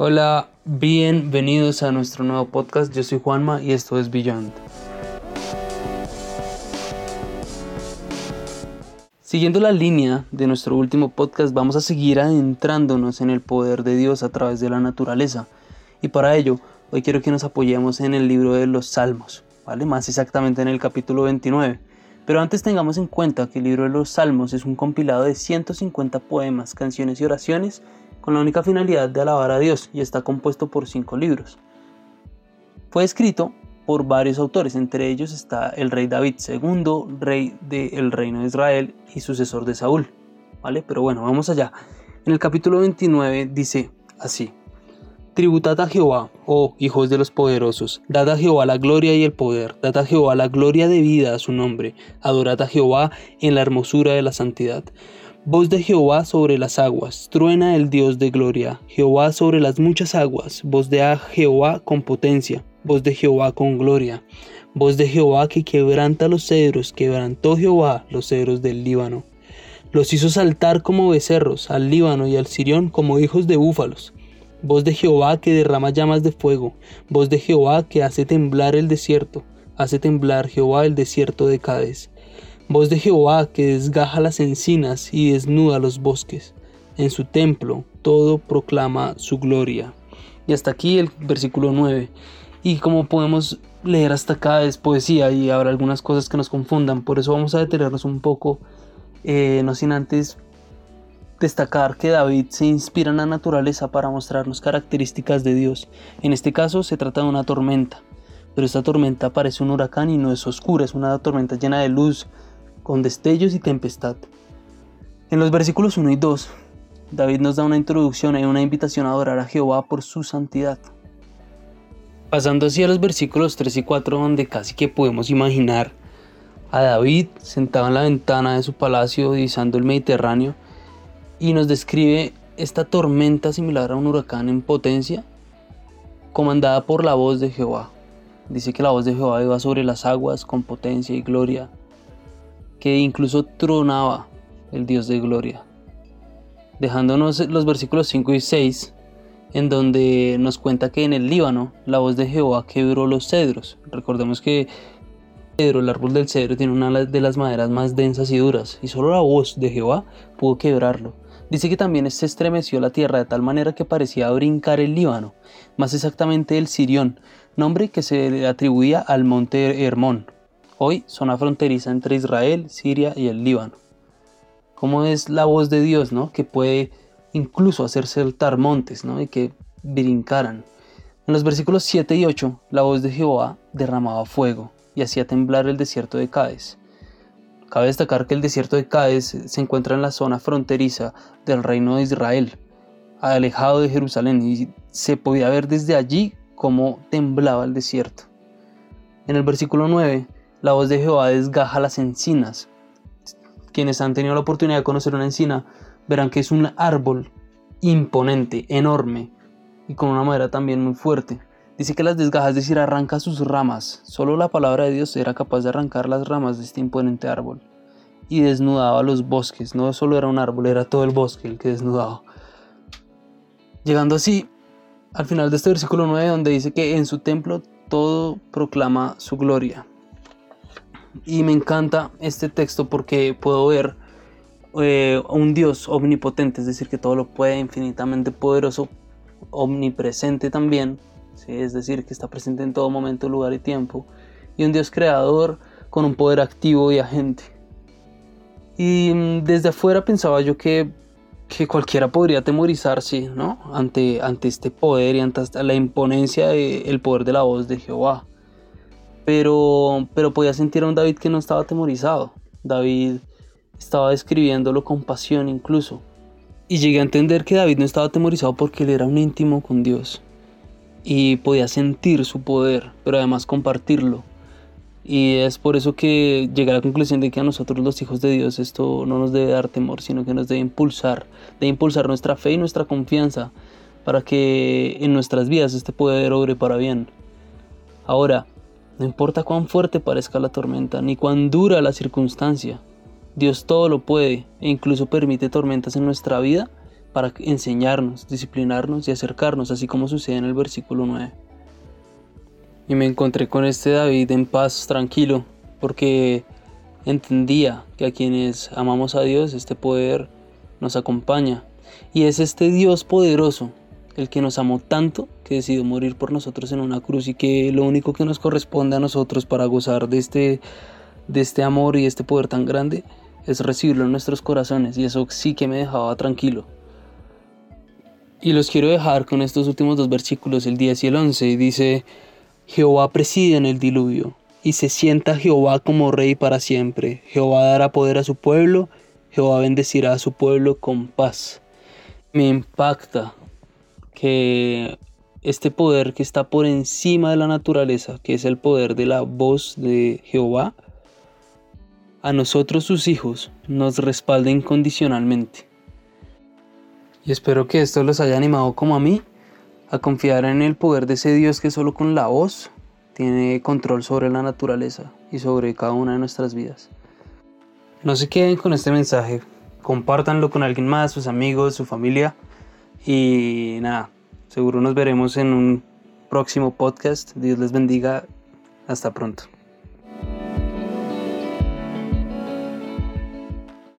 Hola, bienvenidos a nuestro nuevo podcast. Yo soy Juanma y esto es Beyond. Siguiendo la línea de nuestro último podcast, vamos a seguir adentrándonos en el poder de Dios a través de la naturaleza. Y para ello, hoy quiero que nos apoyemos en el libro de los Salmos, ¿vale? Más exactamente en el capítulo 29. Pero antes tengamos en cuenta que el libro de los Salmos es un compilado de 150 poemas, canciones y oraciones con la única finalidad de alabar a Dios y está compuesto por cinco libros. Fue escrito por varios autores, entre ellos está el rey David II, rey del reino de Israel y sucesor de Saúl. ¿Vale? Pero bueno, vamos allá. En el capítulo 29 dice así: Tributad a Jehová, oh hijos de los poderosos, dad a Jehová la gloria y el poder, dad a Jehová la gloria debida a su nombre, adorad a Jehová en la hermosura de la santidad. Voz de Jehová sobre las aguas, truena el Dios de gloria, Jehová sobre las muchas aguas, voz de Jehová con potencia, voz de Jehová con gloria, voz de Jehová que quebranta los cedros, quebrantó Jehová los cedros del Líbano. Los hizo saltar como becerros, al Líbano y al Sirión como hijos de búfalos. Voz de Jehová que derrama llamas de fuego, voz de Jehová que hace temblar el desierto, hace temblar Jehová el desierto de Cádiz. Voz de Jehová que desgaja las encinas y desnuda los bosques. En su templo todo proclama su gloria. Y hasta aquí el versículo 9. Y como podemos leer hasta acá es poesía y habrá algunas cosas que nos confundan. Por eso vamos a detenernos un poco, eh, no sin antes destacar que David se inspira en la naturaleza para mostrarnos características de Dios. En este caso se trata de una tormenta, pero esta tormenta parece un huracán y no es oscura, es una tormenta llena de luz, con destellos y tempestad. En los versículos 1 y 2, David nos da una introducción y una invitación a adorar a Jehová por su santidad. Pasando así a los versículos 3 y 4, donde casi que podemos imaginar a David sentado en la ventana de su palacio divisando el Mediterráneo y nos describe esta tormenta similar a un huracán en potencia, comandada por la voz de Jehová. Dice que la voz de Jehová iba sobre las aguas con potencia y gloria que incluso tronaba el Dios de gloria. Dejándonos los versículos 5 y 6, en donde nos cuenta que en el Líbano la voz de Jehová quebró los cedros. Recordemos que cedro, el árbol del cedro, tiene una de las maderas más densas y duras, y solo la voz de Jehová pudo quebrarlo. Dice que también se estremeció la tierra de tal manera que parecía brincar el Líbano, más exactamente el Sirión, nombre que se le atribuía al monte Hermón, hoy zona fronteriza entre Israel, Siria y el Líbano. Como es la voz de Dios, ¿no? Que puede incluso hacer saltar montes, ¿no? Y que brincaran. En los versículos 7 y 8, la voz de Jehová derramaba fuego y hacía temblar el desierto de Cádiz. Cabe destacar que el desierto de Cádiz se encuentra en la zona fronteriza del reino de Israel, alejado de Jerusalén, y se podía ver desde allí cómo temblaba el desierto. En el versículo 9, la voz de Jehová desgaja las encinas. Quienes han tenido la oportunidad de conocer una encina verán que es un árbol imponente, enorme y con una madera también muy fuerte. Dice que las desgaja, es decir, arranca sus ramas. Solo la palabra de Dios era capaz de arrancar las ramas de este imponente árbol. Y desnudaba los bosques. No solo era un árbol, era todo el bosque el que desnudaba. Llegando así al final de este versículo 9 donde dice que en su templo todo proclama su gloria. Y me encanta este texto porque puedo ver eh, un Dios omnipotente, es decir, que todo lo puede, infinitamente poderoso, omnipresente también, es decir, que está presente en todo momento, lugar y tiempo, y un Dios creador con un poder activo y agente. Y mm, desde afuera pensaba yo que, que cualquiera podría temorizarse ¿no? ante, ante este poder y ante la imponencia del poder de la voz de Jehová pero, pero podía sentir a un David que no estaba atemorizado. David estaba describiéndolo con pasión incluso. Y llegué a entender que David no estaba atemorizado porque él era un íntimo con Dios. Y podía sentir su poder, pero además compartirlo. Y es por eso que llegué a la conclusión de que a nosotros los hijos de Dios esto no nos debe dar temor, sino que nos debe impulsar, debe impulsar nuestra fe y nuestra confianza para que en nuestras vidas este poder obre para bien. Ahora, no importa cuán fuerte parezca la tormenta, ni cuán dura la circunstancia, Dios todo lo puede e incluso permite tormentas en nuestra vida para enseñarnos, disciplinarnos y acercarnos, así como sucede en el versículo 9. Y me encontré con este David en paz, tranquilo, porque entendía que a quienes amamos a Dios este poder nos acompaña. Y es este Dios poderoso el que nos amó tanto que decidió morir por nosotros en una cruz y que lo único que nos corresponde a nosotros para gozar de este, de este amor y este poder tan grande es recibirlo en nuestros corazones y eso sí que me dejaba tranquilo. Y los quiero dejar con estos últimos dos versículos, el 10 y el 11, y dice, Jehová preside en el diluvio, y se sienta Jehová como rey para siempre. Jehová dará poder a su pueblo, Jehová bendecirá a su pueblo con paz. Me impacta que este poder que está por encima de la naturaleza, que es el poder de la voz de Jehová, a nosotros sus hijos nos respalde incondicionalmente. Y espero que esto los haya animado como a mí a confiar en el poder de ese Dios que solo con la voz tiene control sobre la naturaleza y sobre cada una de nuestras vidas. No se queden con este mensaje, compártanlo con alguien más, sus amigos, su familia y nada, seguro nos veremos en un próximo podcast. Dios les bendiga. Hasta pronto.